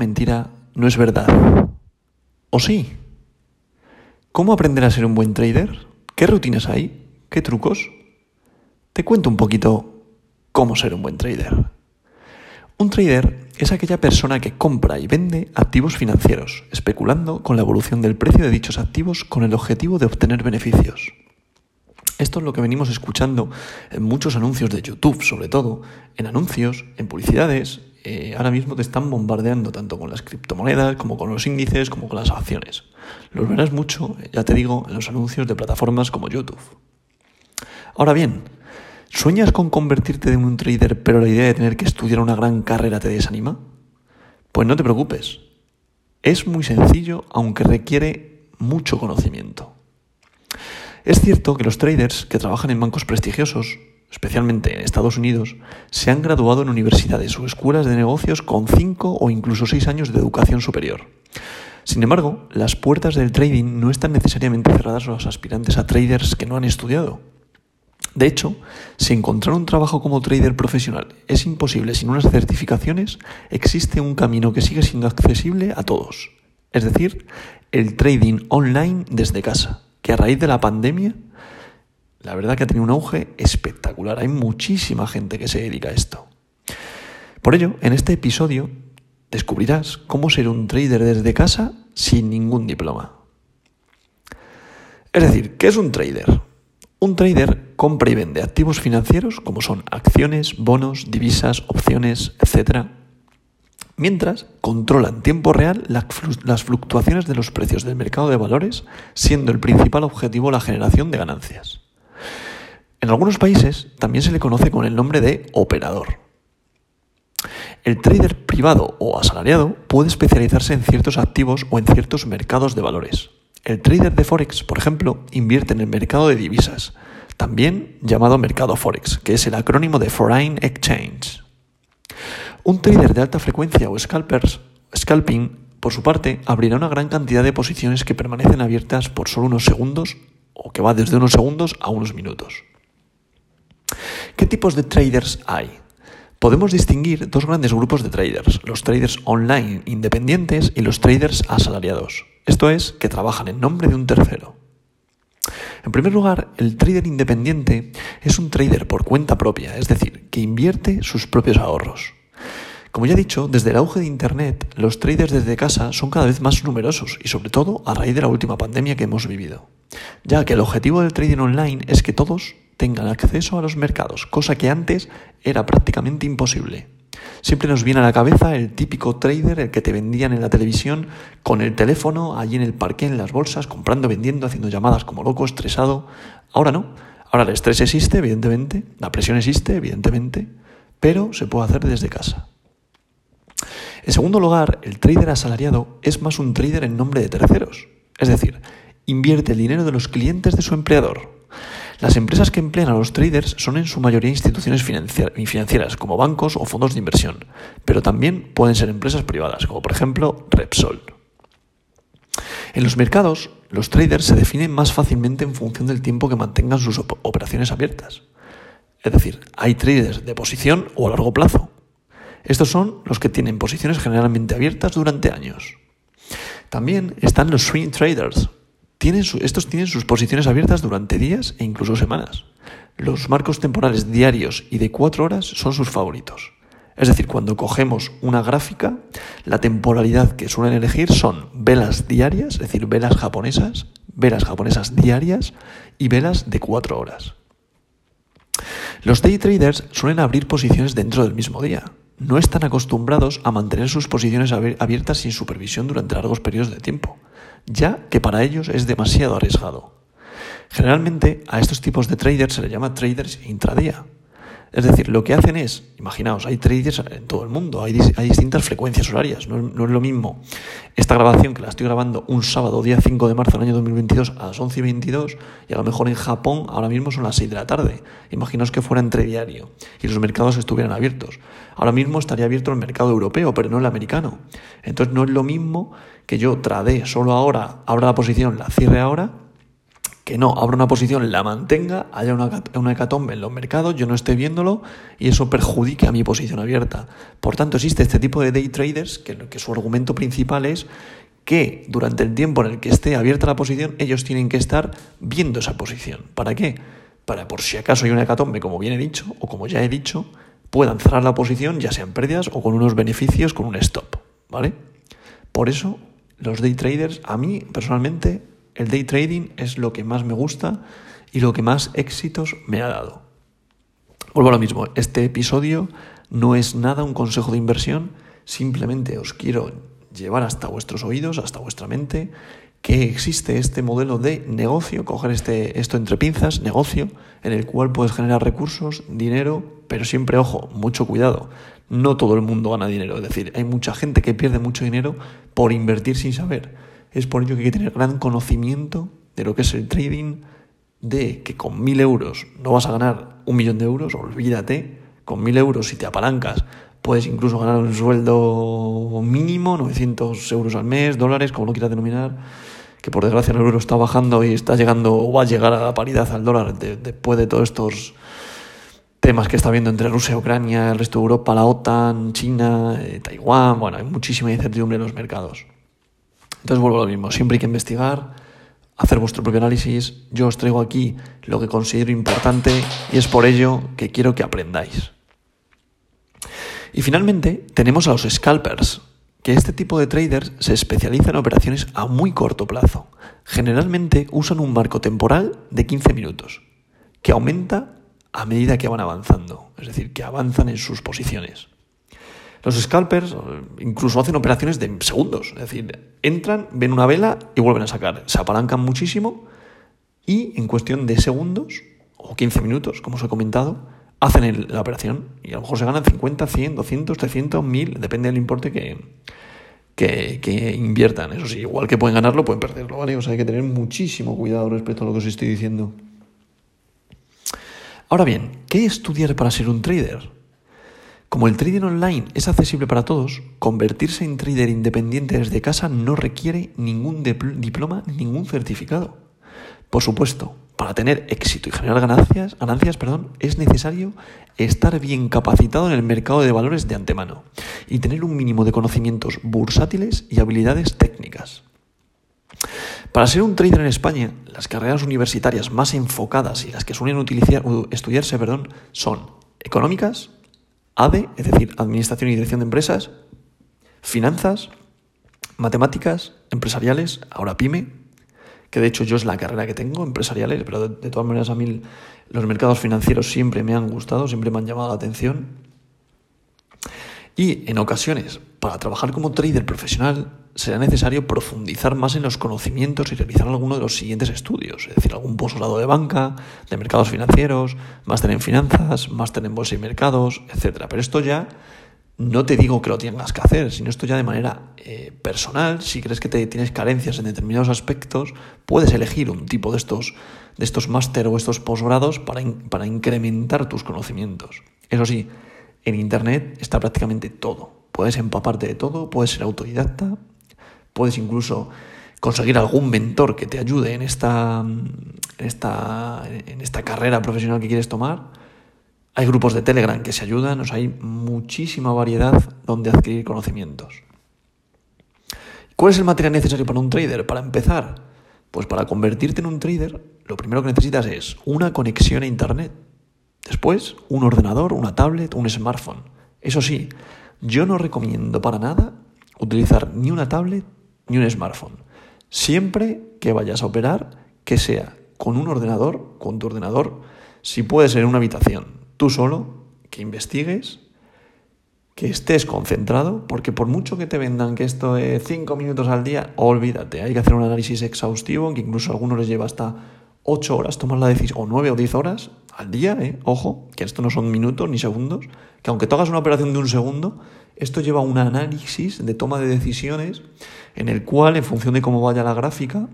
mentira no es verdad. ¿O sí? ¿Cómo aprender a ser un buen trader? ¿Qué rutinas hay? ¿Qué trucos? Te cuento un poquito cómo ser un buen trader. Un trader es aquella persona que compra y vende activos financieros, especulando con la evolución del precio de dichos activos con el objetivo de obtener beneficios. Esto es lo que venimos escuchando en muchos anuncios de YouTube, sobre todo, en anuncios, en publicidades. Eh, ahora mismo te están bombardeando tanto con las criptomonedas como con los índices como con las acciones. Los verás mucho, ya te digo, en los anuncios de plataformas como YouTube. Ahora bien, ¿Sueñas con convertirte en un trader pero la idea de tener que estudiar una gran carrera te desanima? Pues no te preocupes. Es muy sencillo aunque requiere mucho conocimiento. Es cierto que los traders que trabajan en bancos prestigiosos, especialmente en Estados Unidos, se han graduado en universidades o escuelas de negocios con 5 o incluso 6 años de educación superior. Sin embargo, las puertas del trading no están necesariamente cerradas a los aspirantes a traders que no han estudiado. De hecho, si encontrar un trabajo como trader profesional es imposible sin unas certificaciones, existe un camino que sigue siendo accesible a todos. Es decir, el trading online desde casa, que a raíz de la pandemia, la verdad que ha tenido un auge espectacular. Hay muchísima gente que se dedica a esto. Por ello, en este episodio descubrirás cómo ser un trader desde casa sin ningún diploma. Es decir, ¿qué es un trader? Un trader compra y vende activos financieros como son acciones, bonos, divisas, opciones, etc. Mientras controla en tiempo real las fluctuaciones de los precios del mercado de valores, siendo el principal objetivo la generación de ganancias. En algunos países también se le conoce con el nombre de operador. El trader privado o asalariado puede especializarse en ciertos activos o en ciertos mercados de valores. El trader de Forex, por ejemplo, invierte en el mercado de divisas, también llamado mercado Forex, que es el acrónimo de Foreign Exchange. Un trader de alta frecuencia o scalpers, scalping, por su parte, abrirá una gran cantidad de posiciones que permanecen abiertas por solo unos segundos o que va desde unos segundos a unos minutos. ¿Qué tipos de traders hay? Podemos distinguir dos grandes grupos de traders, los traders online independientes y los traders asalariados. Esto es, que trabajan en nombre de un tercero. En primer lugar, el trader independiente es un trader por cuenta propia, es decir, que invierte sus propios ahorros. Como ya he dicho, desde el auge de Internet, los traders desde casa son cada vez más numerosos y sobre todo a raíz de la última pandemia que hemos vivido, ya que el objetivo del trading online es que todos tengan acceso a los mercados, cosa que antes era prácticamente imposible. Siempre nos viene a la cabeza el típico trader, el que te vendían en la televisión con el teléfono allí en el parque, en las bolsas, comprando, vendiendo, haciendo llamadas como loco, estresado. Ahora no. Ahora el estrés existe, evidentemente, la presión existe, evidentemente, pero se puede hacer desde casa. En segundo lugar, el trader asalariado es más un trader en nombre de terceros, es decir, invierte el dinero de los clientes de su empleador. Las empresas que emplean a los traders son en su mayoría instituciones financieras, como bancos o fondos de inversión, pero también pueden ser empresas privadas, como por ejemplo Repsol. En los mercados, los traders se definen más fácilmente en función del tiempo que mantengan sus operaciones abiertas. Es decir, hay traders de posición o a largo plazo. Estos son los que tienen posiciones generalmente abiertas durante años. También están los swing traders, estos tienen sus posiciones abiertas durante días e incluso semanas. Los marcos temporales diarios y de cuatro horas son sus favoritos. Es decir, cuando cogemos una gráfica, la temporalidad que suelen elegir son velas diarias, es decir, velas japonesas, velas japonesas diarias y velas de cuatro horas. Los day traders suelen abrir posiciones dentro del mismo día. No están acostumbrados a mantener sus posiciones abiertas sin supervisión durante largos periodos de tiempo ya que para ellos es demasiado arriesgado. Generalmente a estos tipos de traders se les llama traders intradía. Es decir, lo que hacen es, imaginaos, hay traders en todo el mundo, hay, distintas frecuencias horarias, no, es lo mismo esta grabación que la estoy grabando un sábado, día 5 de marzo del año 2022 a las 11 y 22 y a lo mejor en Japón ahora mismo son las 6 de la tarde. Imaginaos que fuera entre diario y los mercados estuvieran abiertos. Ahora mismo estaría abierto el mercado europeo, pero no el americano. Entonces no es lo mismo que yo trade solo ahora, abra la posición, la cierre ahora, que no abra una posición, la mantenga, haya una, una hecatombe en los mercados, yo no esté viéndolo y eso perjudique a mi posición abierta. Por tanto, existe este tipo de day traders que, que su argumento principal es que durante el tiempo en el que esté abierta la posición, ellos tienen que estar viendo esa posición. ¿Para qué? Para por si acaso hay una hecatombe, como bien he dicho, o como ya he dicho, puedan cerrar la posición, ya sean pérdidas o con unos beneficios, con un stop. ¿Vale? Por eso, los day traders, a mí personalmente, el day trading es lo que más me gusta y lo que más éxitos me ha dado. Vuelvo a lo mismo, este episodio no es nada un consejo de inversión, simplemente os quiero llevar hasta vuestros oídos, hasta vuestra mente, que existe este modelo de negocio, coger este, esto entre pinzas, negocio, en el cual puedes generar recursos, dinero, pero siempre, ojo, mucho cuidado. No todo el mundo gana dinero, es decir, hay mucha gente que pierde mucho dinero por invertir sin saber. Es por ello que hay que tener gran conocimiento de lo que es el trading, de que con mil euros no vas a ganar un millón de euros, olvídate, con mil euros si te apalancas puedes incluso ganar un sueldo mínimo, 900 euros al mes, dólares, como lo quieras denominar, que por desgracia el euro está bajando y está llegando o va a llegar a la paridad al dólar después de todos estos temas que está habiendo entre Rusia, Ucrania, el resto de Europa, la OTAN, China, eh, Taiwán, bueno, hay muchísima incertidumbre en los mercados. Entonces vuelvo a lo mismo, siempre hay que investigar, hacer vuestro propio análisis, yo os traigo aquí lo que considero importante y es por ello que quiero que aprendáis. Y finalmente tenemos a los scalpers, que este tipo de traders se especializan en operaciones a muy corto plazo. Generalmente usan un marco temporal de 15 minutos, que aumenta a medida que van avanzando, es decir, que avanzan en sus posiciones. Los scalpers incluso hacen operaciones de segundos, es decir, entran, ven una vela y vuelven a sacar. Se apalancan muchísimo y en cuestión de segundos o 15 minutos, como os he comentado, hacen la operación y a lo mejor se ganan 50, 100, 200, 300, 1000, depende del importe que, que, inviertan. Eso sí, igual que pueden ganarlo, pueden perderlo, ¿vale? O sea, hay que tener muchísimo cuidado respecto a lo que os estoy diciendo. Ahora bien, ¿qué estudiar para ser un trader? Como el trading online es accesible para todos, convertirse en trader independiente desde casa no requiere ningún diploma ni ningún certificado. Por supuesto, para tener éxito y generar ganancias, ganancias perdón, es necesario estar bien capacitado en el mercado de valores de antemano y tener un mínimo de conocimientos bursátiles y habilidades técnicas. Para ser un trader en España, las carreras universitarias más enfocadas y las que suelen utilizar, estudiarse perdón, son económicas, ADE, es decir, Administración y Dirección de Empresas, finanzas, matemáticas, empresariales, ahora PYME, que de hecho yo es la carrera que tengo, empresariales, pero de, todas maneras a mí los mercados financieros siempre me han gustado, siempre me han llamado la atención. Y en ocasiones, para trabajar como trader profesional, será necesario profundizar más en los conocimientos y realizar alguno de los siguientes estudios, es decir, algún posgrado de banca, de mercados financieros, máster en finanzas, máster en bolsa y mercados, etc. Pero esto ya no te digo que lo tengas que hacer, sino esto ya de manera eh, personal, si crees que te tienes carencias en determinados aspectos, puedes elegir un tipo de estos, de estos máster o estos posgrados para, para incrementar tus conocimientos. Eso sí, en Internet está prácticamente todo. Puedes empaparte de todo, puedes ser autodidacta, puedes incluso conseguir algún mentor que te ayude en esta, en esta, en esta carrera profesional que quieres tomar hay grupos de Telegram que se ayudan, o sea, hay muchísima variedad donde adquirir conocimientos. ¿Cuál es el material necesario para un trader? Para empezar, pues para convertirte en un trader, lo primero que necesitas es una conexión a Internet. Después, un ordenador, una tablet, un smartphone. Eso sí, yo no recomiendo para nada utilizar ni una tablet ni un smartphone. Siempre que vayas a operar, que sea con un ordenador, con tu ordenador, si puede ser en una habitación, tú solo, que investigues, que estés concentrado, porque por mucho que te vendan que esto es cinco minutos al día, olvídate, hay que hacer un análisis exhaustivo, que incluso a algunos les lleva hasta ocho horas tomar la decisión, o nueve o diez horas al día, ¿eh? ojo, que esto no son minutos ni segundos, que aunque tú hagas una operación de un segundo, esto lleva un análisis de toma de decisiones en el cual, en función de cómo vaya la gráfica,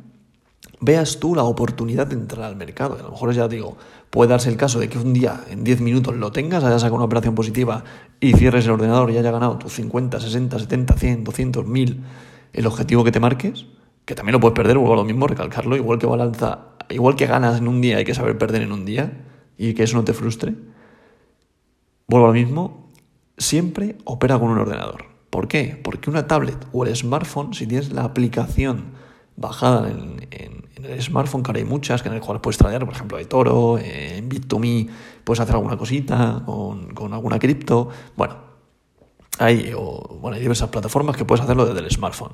veas tú la oportunidad de entrar al mercado. a lo mejor ya digo, puede darse el caso de que un día, en 10 minutos, lo tengas, hayas sacado una operación positiva y cierres el ordenador y haya ganado tus 50, 60, 70, 100, 200, 1000, el objetivo que te marques. Que también lo puedes perder, vuelvo a lo mismo, recalcarlo, igual que balanza, igual que ganas en un día, hay que saber perder en un día y que eso no te frustre. Vuelvo a lo mismo, siempre opera con un ordenador. ¿Por qué? Porque una tablet o el smartphone, si tienes la aplicación bajada en, el smartphone, que ahora hay muchas, que en el cual puedes tradear, por ejemplo, de Toro, en Bit2Me, puedes hacer alguna cosita con, con alguna cripto. Bueno, hay, o, bueno, hay diversas plataformas que puedes hacerlo desde el smartphone.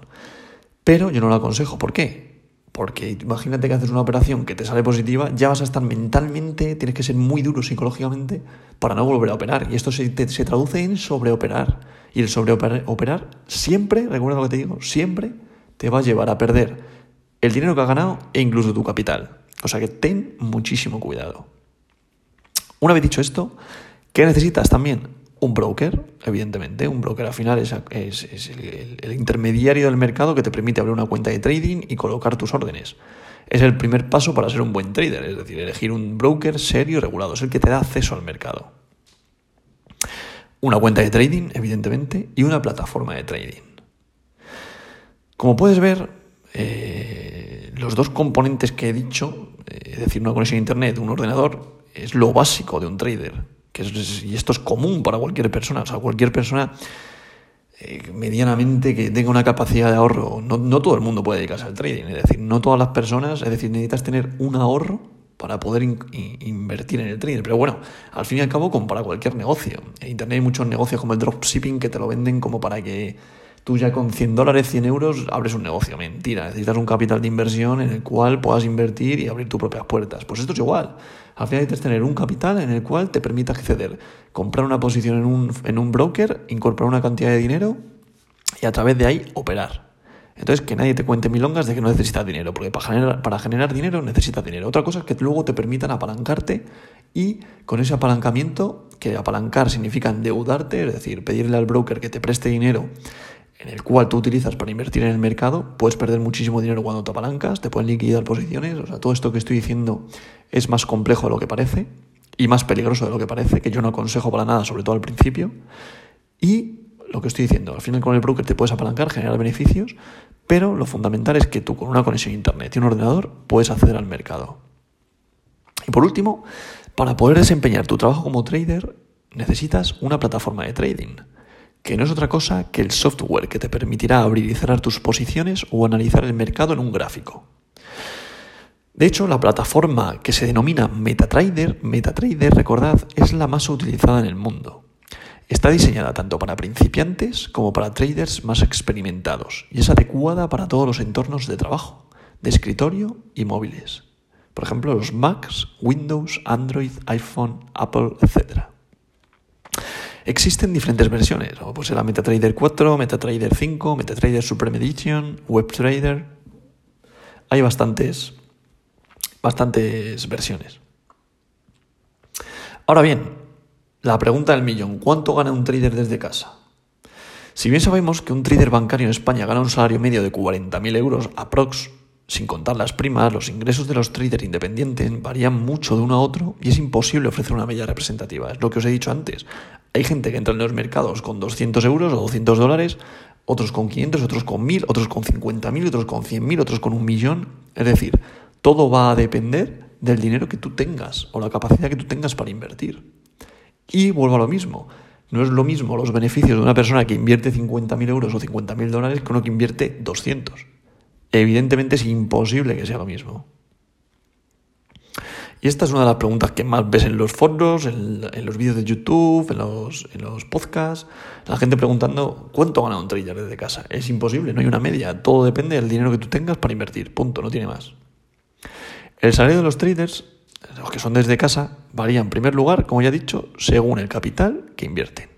Pero yo no lo aconsejo. ¿Por qué? Porque imagínate que haces una operación que te sale positiva, ya vas a estar mentalmente, tienes que ser muy duro psicológicamente para no volver a operar. Y esto se, traduce en sobreoperar. Y el sobreoperar siempre, recuerda lo que te digo, siempre te va a llevar a perder el dinero que has ganado e incluso tu capital. O sea que ten muchísimo cuidado. Una vez dicho esto, ¿qué necesitas también? Un broker, evidentemente. Un broker al final es, el, intermediario del mercado que te permite abrir una cuenta de trading y colocar tus órdenes. Es el primer paso para ser un buen trader, es decir, elegir un broker serio y regulado. Es el que te da acceso al mercado. Una cuenta de trading, evidentemente, y una plataforma de trading. Como puedes ver, eh, los dos componentes que he dicho, eh, es decir, una conexión a Internet, un ordenador, es lo básico de un trader. Que y esto es común para cualquier persona. O sea, cualquier persona eh, medianamente que tenga una capacidad de ahorro. No, no, todo el mundo puede dedicarse al trading. Es decir, no todas las personas, es decir, necesitas tener un ahorro para poder invertir en el trading. Pero bueno, al fin y al cabo, como para cualquier negocio. En Internet hay muchos negocios como el dropshipping que te lo venden como para que tú ya con 100 dólares, 100 euros, abres un negocio. Mentira, necesitas un capital de inversión en el cual puedas invertir y abrir tus propias puertas. Pues esto es igual. Al final necesitas tener un capital en el cual te permita acceder, comprar una posición en un, en un broker, incorporar una cantidad de dinero y a través de ahí operar. Entonces, que nadie te cuente milongas de que no necesitas dinero, porque para generar, para generar dinero necesitas dinero. Otra cosa es que luego te permitan apalancarte y con ese apalancamiento, que apalancar significa endeudarte, es decir, pedirle al broker que te preste dinero en el cual tú utilizas para invertir en el mercado, puedes perder muchísimo dinero cuando te apalancas, te pueden liquidar posiciones, o sea, todo esto que estoy diciendo es más complejo de lo que parece y más peligroso de lo que parece, que yo no aconsejo para nada, sobre todo al principio. Y lo que estoy diciendo, al final con el broker te puedes apalancar, generar beneficios, pero lo fundamental es que tú con una conexión a internet y un ordenador puedes acceder al mercado. Y por último, para poder desempeñar tu trabajo como trader, necesitas una plataforma de trading que no es otra cosa que el software que te permitirá abrir y cerrar tus posiciones o analizar el mercado en un gráfico. De hecho, la plataforma que se denomina MetaTrader, MetaTrader, recordad, es la más utilizada en el mundo. Está diseñada tanto para principiantes como para traders más experimentados y es adecuada para todos los entornos de trabajo, de escritorio y móviles. Por ejemplo, los Macs, Windows, Android, iPhone, Apple, etc. Existen diferentes versiones, o pues MetaTrader 4, MetaTrader 5, MetaTrader Supreme Edition, WebTrader. Hay bastantes, bastantes versiones. Ahora bien, la pregunta del millón, ¿cuánto gana un trader desde casa? Si bien sabemos que un trader bancario en España gana un salario medio de 40.000 euros aprox, sin contar las primas, los ingresos de los traders independientes varían mucho de uno a otro y es imposible ofrecer una media representativa. Es lo que os he dicho antes. Hay gente que entra en los mercados con 200 euros o 200 dólares, otros con 500, otros con 1000, otros con 50.000, otros con 100.000, otros con un millón. Es decir, todo va a depender del dinero que tú tengas o la capacidad que tú tengas para invertir. Y vuelvo a lo mismo. No es lo mismo los beneficios de una persona que invierte 50.000 euros o 50.000 dólares que uno que invierte 200. Evidentemente es imposible que sea lo mismo. Y esta es una de las preguntas que más ves en los foros, en, los vídeos de YouTube, en los, en los podcasts. La gente preguntando cuánto gana un trader desde casa. Es imposible, no hay una media. Todo depende del dinero que tú tengas para invertir. Punto, no tiene más. El salario de los traders, los que son desde casa, varía en primer lugar, como ya he dicho, según el capital que invierten.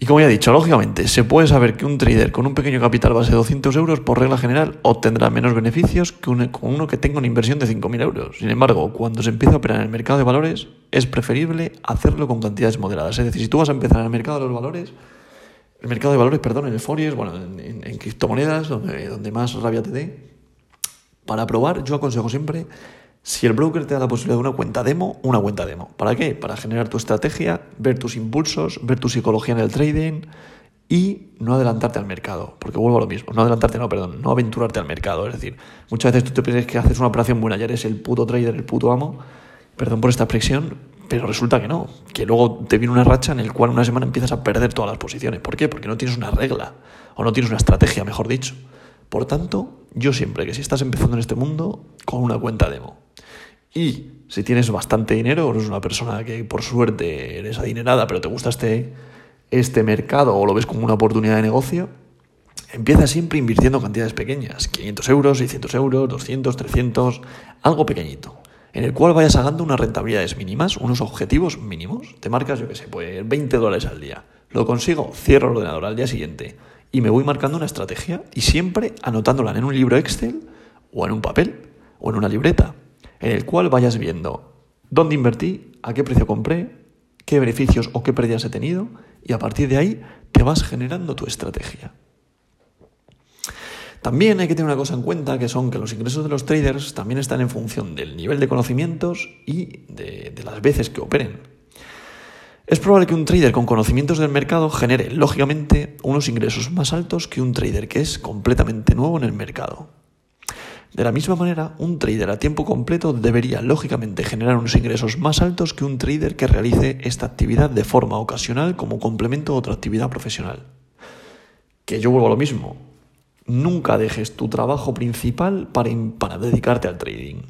Y como ya he dicho, lógicamente, se puede saber que un trader con un pequeño capital base de 200 euros, por regla general, obtendrá menos beneficios que uno que tenga una inversión de 5.000 euros. Sin embargo, cuando se empieza a operar en el mercado de valores, es preferible hacerlo con cantidades moderadas. Es decir, si tú vas a empezar en el mercado de los valores, el mercado de valores, perdón, en el Forex, bueno, en, en criptomonedas, donde, donde más rabia te dé, para probar, yo aconsejo siempre si el broker te da la posibilidad de una cuenta demo, una cuenta demo. ¿Para qué? Para generar tu estrategia, ver tus impulsos, ver tu psicología en el trading y no adelantarte al mercado, porque vuelvo a lo mismo, no adelantarte, no, perdón, no aventurarte al mercado, es decir, muchas veces tú te piensas que haces una operación buena, ya eres el puto trader, el puto amo, perdón por esta expresión, pero resulta que no, que luego te viene una racha en el cual una semana empiezas a perder todas las posiciones. ¿Por qué? Porque no tienes una regla o no tienes una estrategia, mejor dicho. Por tanto, yo siempre que si estás empezando en este mundo, con una cuenta demo. Y si tienes bastante dinero, o eres una persona que por suerte eres adinerada, pero te gusta este, este mercado o lo ves como una oportunidad de negocio, empieza siempre invirtiendo cantidades pequeñas, 500 euros, 600 euros, 200, 300, algo pequeñito en el cual vayas sacando unas rentabilidades mínimas, unos objetivos mínimos. Te marcas, yo qué sé, pues 20 dólares al día. Lo consigo, cierro el ordenador al día siguiente y me voy marcando una estrategia y siempre anotándola en un libro Excel o en un papel o en una libreta, en el cual vayas viendo dónde invertí, a qué precio compré, qué beneficios o qué pérdidas he tenido y a partir de ahí te vas generando tu estrategia. También hay que tener una cosa en cuenta, que son que los ingresos de los traders también están en función del nivel de conocimientos y de, las veces que operen. Es probable que un trader con conocimientos del mercado genere, lógicamente, unos ingresos más altos que un trader que es completamente nuevo en el mercado. De la misma manera, un trader a tiempo completo debería, lógicamente, generar unos ingresos más altos que un trader que realice esta actividad de forma ocasional como complemento a otra actividad profesional. Que yo vuelvo a lo mismo, nunca dejes tu trabajo principal para, para dedicarte al trading.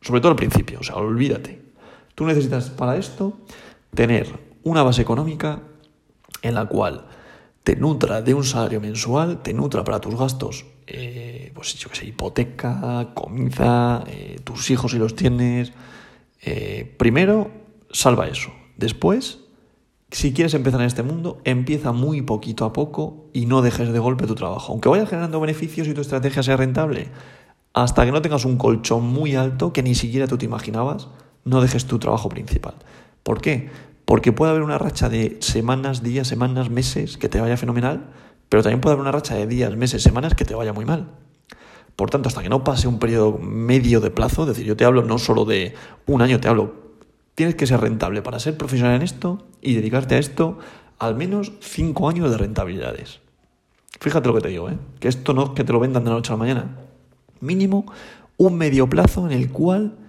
Sobre todo al principio, o sea, olvídate. Tú necesitas para esto tener una base económica en la cual te nutra de un salario mensual, te nutra para tus gastos, eh, pues yo qué sé, hipoteca, comida, eh, tus hijos si los tienes. Eh, primero, salva eso. Después, si quieres empezar en este mundo, empieza muy poquito a poco y no dejes de golpe tu trabajo. Aunque vayas generando beneficios y tu estrategia sea rentable, hasta que no tengas un colchón muy alto que ni siquiera tú te imaginabas, no dejes tu trabajo principal. ¿Por qué? Porque puede haber una racha de semanas, días, semanas, meses que te vaya fenomenal, pero también puede haber una racha de días, meses, semanas que te vaya muy mal. Por tanto, hasta que no pase un periodo medio de plazo, es decir, yo te hablo no solo de un año, te hablo Tienes que ser rentable para ser profesional en esto y dedicarte a esto al menos cinco años de rentabilidades. Fíjate lo que te digo, ¿eh? que esto no es que te lo vendan de la noche a la mañana. Mínimo un medio plazo en el cual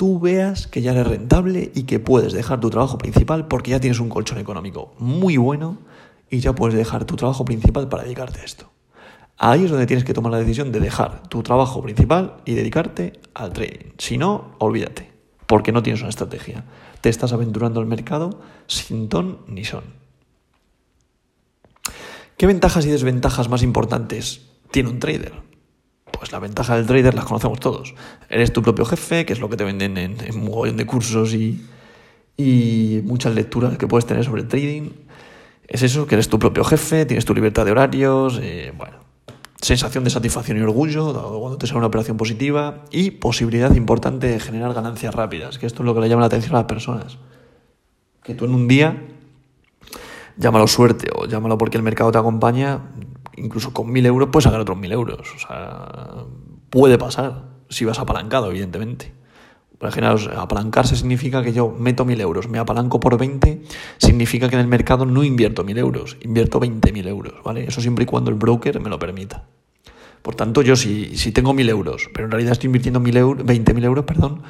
tú veas que ya eres rentable y que puedes dejar tu trabajo principal porque ya tienes un colchón económico muy bueno y ya puedes dejar tu trabajo principal para dedicarte a esto. Ahí es donde tienes que tomar la decisión de dejar tu trabajo principal y dedicarte al trading. Si no, olvídate porque no tienes una estrategia. Te estás aventurando al mercado sin ton ni son. ¿Qué ventajas y desventajas más importantes tiene un trader? Pues la ventaja del trader las conocemos todos. Eres tu propio jefe, que es lo que te venden en, un mogollón de cursos y, muchas lecturas que puedes tener sobre trading. Es eso, que eres tu propio jefe, tienes tu libertad de horarios, eh, bueno, sensación de satisfacción y orgullo cuando te sale una operación positiva y posibilidad importante de generar ganancias rápidas, que esto es lo que le llama la atención a las personas. Que tú en un día, llámalo suerte o llámalo porque el mercado te acompaña, incluso con mil euros puedes sacar otros mil euros. O sea, puede pasar si vas apalancado, evidentemente. Imaginaos, apalancarse significa que yo meto mil euros, me apalanco por 20, significa que en el mercado no invierto mil euros, invierto 20.000 euros, ¿vale? Eso siempre y cuando el broker me lo permita. Por tanto, yo si, si tengo mil euros, pero en realidad estoy invirtiendo mil euros, 20.000 euros, perdón,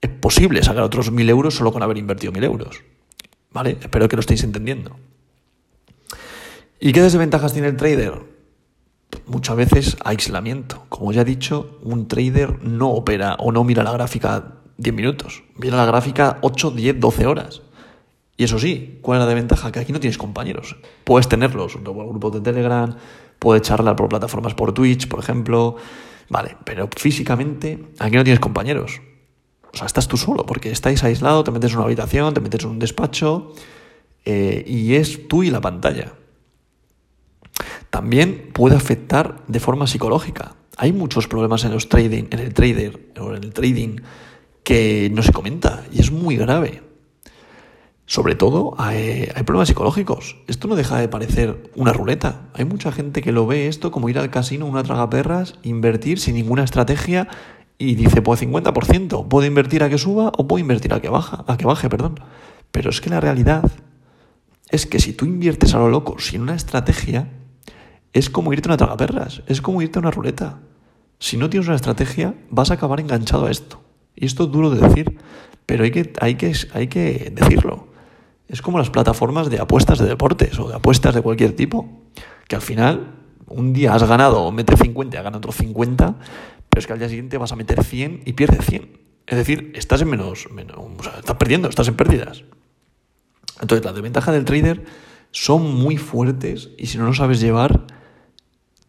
es posible sacar otros mil euros solo con haber invertido mil euros. ¿Vale? Espero que lo estéis entendiendo. ¿Y qué desventajas tiene el trader? Muchas veces aislamiento. Como ya he dicho, un trader no opera o no mira la gráfica 10 minutos. Viene la gráfica 8, 10, 12 horas. Y eso sí, ¿cuál es la ventaja? Que aquí no tienes compañeros. Puedes tenerlos por grupos de Telegram, puedes charlar por plataformas por Twitch, por ejemplo. Vale, pero físicamente aquí no tienes compañeros. O sea, estás tú solo, porque estáis aislados, te metes en una habitación, te metes en un despacho eh, y es tú y la pantalla. También puede afectar de forma psicológica. Hay muchos problemas en los trading, en el trader o en el trading que no se comenta y es muy grave. Sobre todo hay, problemas psicológicos. Esto no deja de parecer una ruleta. Hay mucha gente que lo ve esto como ir al casino, una tragaperras, invertir sin ninguna estrategia y dice, pues 50%, puedo invertir a que suba o puedo invertir a que baja, a que baje, perdón. Pero es que la realidad es que si tú inviertes a lo loco sin una estrategia, es como irte a una tragaperras, es como irte a una ruleta. Si no tienes una estrategia, vas a acabar enganchado a esto. Y esto es duro de decir, pero hay que, hay que, hay que decirlo. Es como las plataformas de apuestas de deportes o de apuestas de cualquier tipo, que al final un día has ganado, mete 50 y has ganado otro 50, pero es que al día siguiente vas a meter 100 y pierdes 100. Es decir, estás en menos, menos estás perdiendo, estás en pérdidas. Entonces, las desventajas del trader son muy fuertes y si no lo sabes llevar,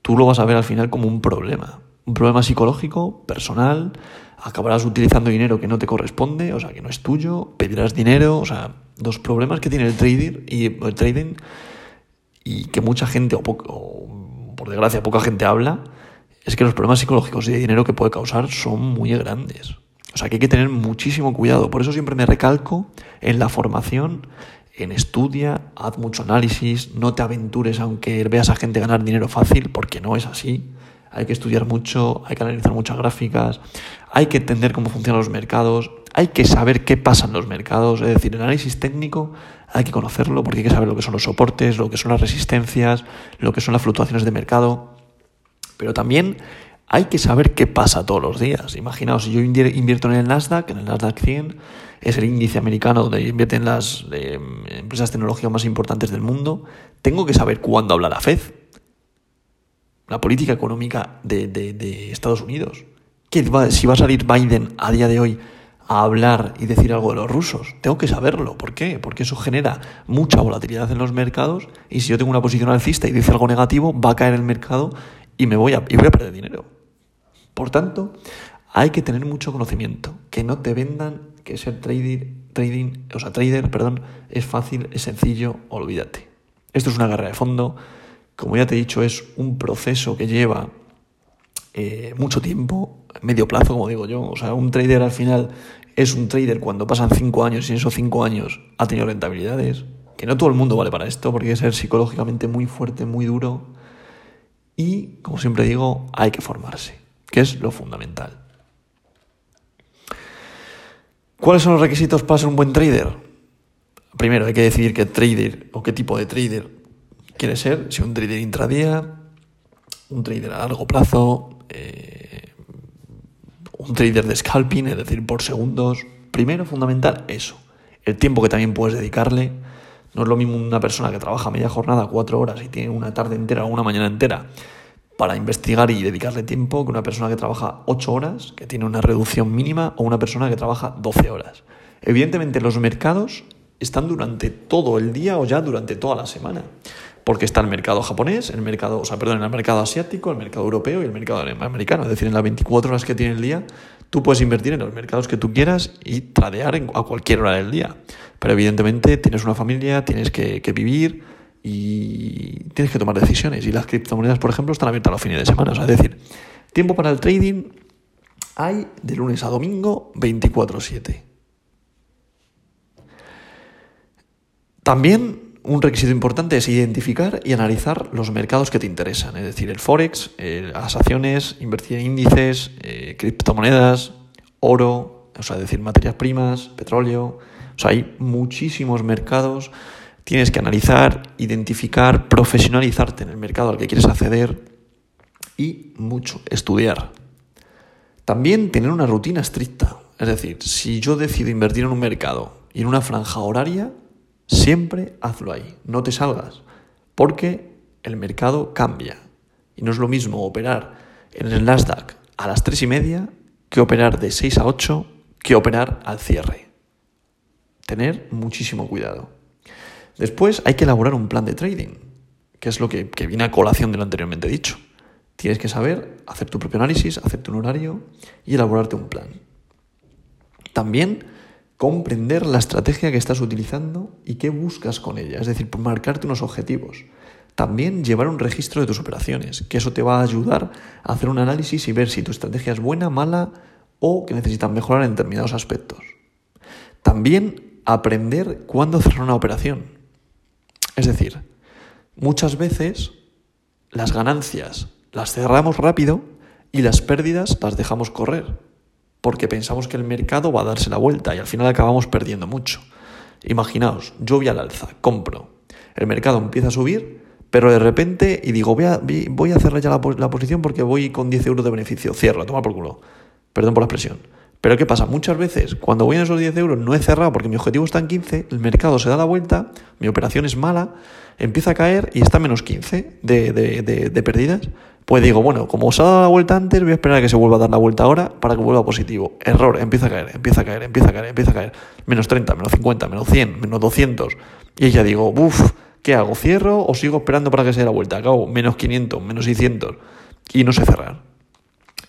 tú lo vas a ver al final como un problema. Un problema psicológico, personal, acabarás utilizando dinero que no te corresponde, o sea, que no es tuyo, pedirás dinero, o sea, dos problemas que tiene el y el trading y que mucha gente, o, o por desgracia poca gente habla, es que los problemas psicológicos y de dinero que puede causar son muy grandes. O sea que hay que tener muchísimo cuidado. Por eso siempre me recalco en la formación, en estudia, haz mucho análisis, no te aventures aunque veas a gente ganar dinero fácil, porque no es así. Hay que estudiar mucho, hay que analizar muchas gráficas, hay que entender cómo funcionan los mercados, hay que saber qué pasa en los mercados, es decir, el análisis técnico hay que conocerlo porque hay que saber lo que son los soportes, lo que son las resistencias, lo que son las fluctuaciones de mercado, pero también hay que saber qué pasa todos los días. Imaginaos, si yo invierto en el Nasdaq, en el Nasdaq 100, es el índice americano donde invierten las eh, empresas tecnológicas más importantes del mundo, tengo que saber cuándo habla la Fed, la política económica de, Estados Unidos. ¿Qué si va a salir Biden a día de hoy a hablar y decir algo de los rusos. Tengo que saberlo. ¿Por qué? Porque eso genera mucha volatilidad en los mercados y si yo tengo una posición alcista y dice algo negativo, va a caer el mercado y me y voy a perder dinero. Por tanto, hay que tener mucho conocimiento, que no te vendan que ser trader, trading, o sea, trader, perdón, es fácil, es sencillo, olvídate. Esto es una guerra de fondo, como ya te he dicho, es un proceso que lleva eh, mucho tiempo, medio plazo, como digo yo. O sea, un trader al final es un trader cuando pasan cinco años y en esos cinco años ha tenido rentabilidades. Que no todo el mundo vale para esto, porque hay que ser psicológicamente muy fuerte, muy duro. Y, como siempre digo, hay que formarse, que es lo fundamental. ¿Cuáles son los requisitos para ser un buen trader? Primero, hay que decidir qué trader o qué tipo de trader quiere ser. Si un trader intradía, un trader a largo plazo, eh, un trader de scalping, es decir, por segundos. Primero, fundamental, eso. El tiempo que también puedes dedicarle. No es lo mismo una persona que trabaja media jornada, cuatro horas, y tiene una tarde entera o una mañana entera para investigar y dedicarle tiempo que una persona que trabaja 8 horas, que tiene una reducción mínima, o una persona que trabaja 12 horas. Evidentemente los mercados están durante todo el día o ya durante toda la semana. Porque está el mercado japonés, el mercado, o sea, perdón, el mercado asiático, el mercado europeo y el mercado americano. Es decir, en las 24 horas que tiene el día, tú puedes invertir en los mercados que tú quieras y tradear a cualquier hora del día. Pero evidentemente tienes una familia, tienes que, que vivir, y tienes que tomar decisiones. Y las criptomonedas, por ejemplo, están abiertas los fines de semana. es decir, tiempo para el trading hay de lunes a domingo 24/7. También un requisito importante es identificar y analizar los mercados que te interesan, es decir, el forex, las acciones, invertir en índices, eh, criptomonedas, oro, o sea, es decir, materias primas, petróleo. O sea, hay muchísimos mercados Tienes que analizar, identificar, profesionalizarte en el mercado al que quieres acceder y mucho, estudiar. También tener una rutina estricta. Es decir, si yo decido invertir en un mercado y en una franja horaria, siempre hazlo ahí, no te salgas, porque el mercado cambia. Y no es lo mismo operar en el Nasdaq a las 3 y media que operar de 6 a 8 que operar al cierre. Tener muchísimo cuidado. Después hay que elaborar un plan de trading, que es lo que, viene a colación de lo anteriormente dicho. Tienes que saber hacer tu propio análisis, hacerte un horario y elaborarte un plan. También comprender la estrategia que estás utilizando y qué buscas con ella, es decir, marcarte unos objetivos. También llevar un registro de tus operaciones, que eso te va a ayudar a hacer un análisis y ver si tu estrategia es buena, mala o que necesitas mejorar en determinados aspectos. También aprender cuándo cerrar una operación. Es decir, muchas veces las ganancias las cerramos rápido y las pérdidas las dejamos correr, porque pensamos que el mercado va a darse la vuelta y al final acabamos perdiendo mucho. Imaginaos, yo voy al alza, compro, el mercado empieza a subir, pero de repente, y digo, voy a, voy a cerrar ya la, la, posición porque voy con 10 euros de beneficio, cierro, toma por culo, perdón por la expresión. Pero ¿qué pasa? Muchas veces, cuando voy a esos 10 euros, no he cerrado porque mi objetivo está en 15, el mercado se da la vuelta, mi operación es mala, empieza a caer y está menos 15 de, de, de, pérdidas. Pues digo, bueno, como os ha dado la vuelta antes, voy a esperar a que se vuelva a dar la vuelta ahora para que vuelva positivo. Error, empieza a caer, empieza a caer, empieza a caer, empieza a caer. Menos 30, menos 50, menos 100, menos 200. Y ya digo, uff, ¿qué hago? ¿Cierro o sigo esperando para que se dé la vuelta? Acabo menos 500, menos 600 y no sé cerrar.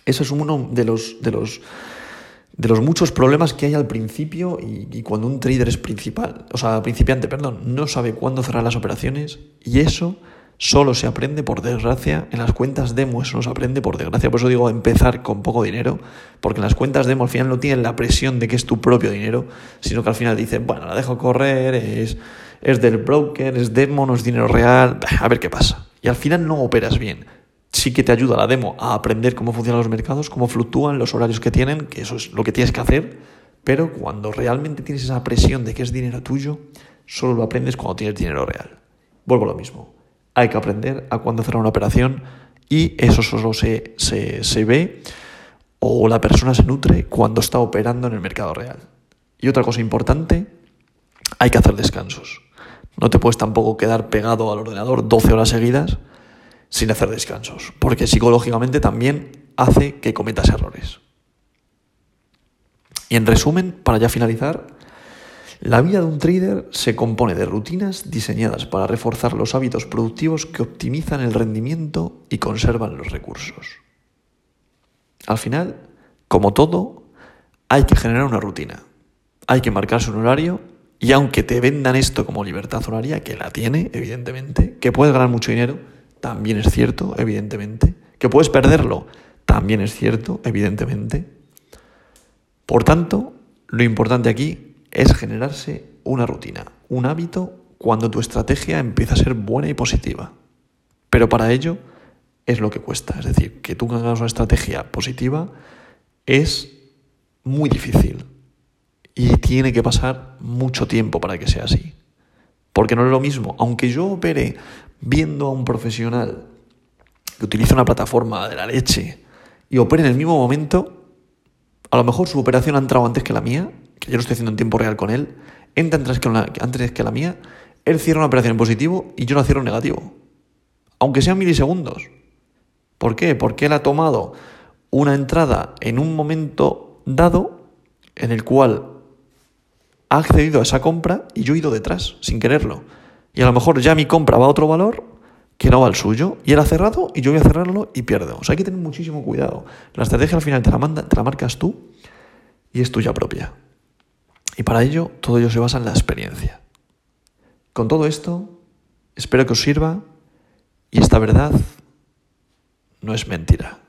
Eso es uno de los, de los, de los muchos problemas que hay al principio y, cuando un trader es principal, o sea, principiante, perdón, no sabe cuándo cerrar las operaciones y eso solo se aprende por desgracia en las cuentas demo, eso no se aprende por desgracia, por eso digo empezar con poco dinero, porque en las cuentas demo al final no tienen la presión de que es tu propio dinero, sino que al final dicen, bueno, la dejo correr, es, es del broker, es demo, no es dinero real, a ver qué pasa. Y al final no operas bien. Sí que te ayuda la demo a aprender cómo funcionan los mercados, cómo fluctúan, los horarios que tienen, que eso es lo que tienes que hacer, pero cuando realmente tienes esa presión de que es dinero tuyo, solo lo aprendes cuando tienes dinero real. Vuelvo a lo mismo hay que aprender a cuándo cerrar una operación y eso solo se, se, se, ve o la persona se nutre cuando está operando en el mercado real. Y otra cosa importante, hay que hacer descansos. No te puedes tampoco quedar pegado al ordenador 12 horas seguidas sin hacer descansos, porque psicológicamente también hace que cometas errores. Y en resumen, para ya finalizar, la vida de un trader se compone de rutinas diseñadas para reforzar los hábitos productivos que optimizan el rendimiento y conservan los recursos. Al final, como todo, hay que generar una rutina. Hay que marcarse un horario y aunque te vendan esto como libertad horaria, que la tiene, evidentemente, que puedes ganar mucho dinero, también es cierto, evidentemente, que puedes perderlo, también es cierto, evidentemente. Por tanto, lo importante aquí es generarse una rutina, un hábito cuando tu estrategia empieza a ser buena y positiva. Pero para ello es lo que cuesta. Es decir, que tú hagas una estrategia positiva es muy difícil. Y tiene que pasar mucho tiempo para que sea así. Porque no es lo mismo. Aunque yo opere viendo a un profesional que utiliza una plataforma de la leche y opere en el mismo momento, a lo mejor su operación ha entrado antes que la mía que yo lo estoy haciendo en tiempo real con él, entra antes que, antes que la mía, él cierra una operación en positivo y yo la cierro en negativo. Aunque sean milisegundos. ¿Por qué? Porque él ha tomado una entrada en un momento dado en el cual ha accedido a esa compra y yo he ido detrás, sin quererlo. Y a lo mejor ya mi compra va a otro valor que no va al suyo. Y él ha cerrado y yo voy a cerrarlo y pierdo. O sea, hay que tener muchísimo cuidado. La estrategia al final te la, manda, te la marcas tú y es tuya propia. Y para ello, todo ello se basa en la experiencia. Con todo esto, espero que os sirva y esta verdad no es mentira.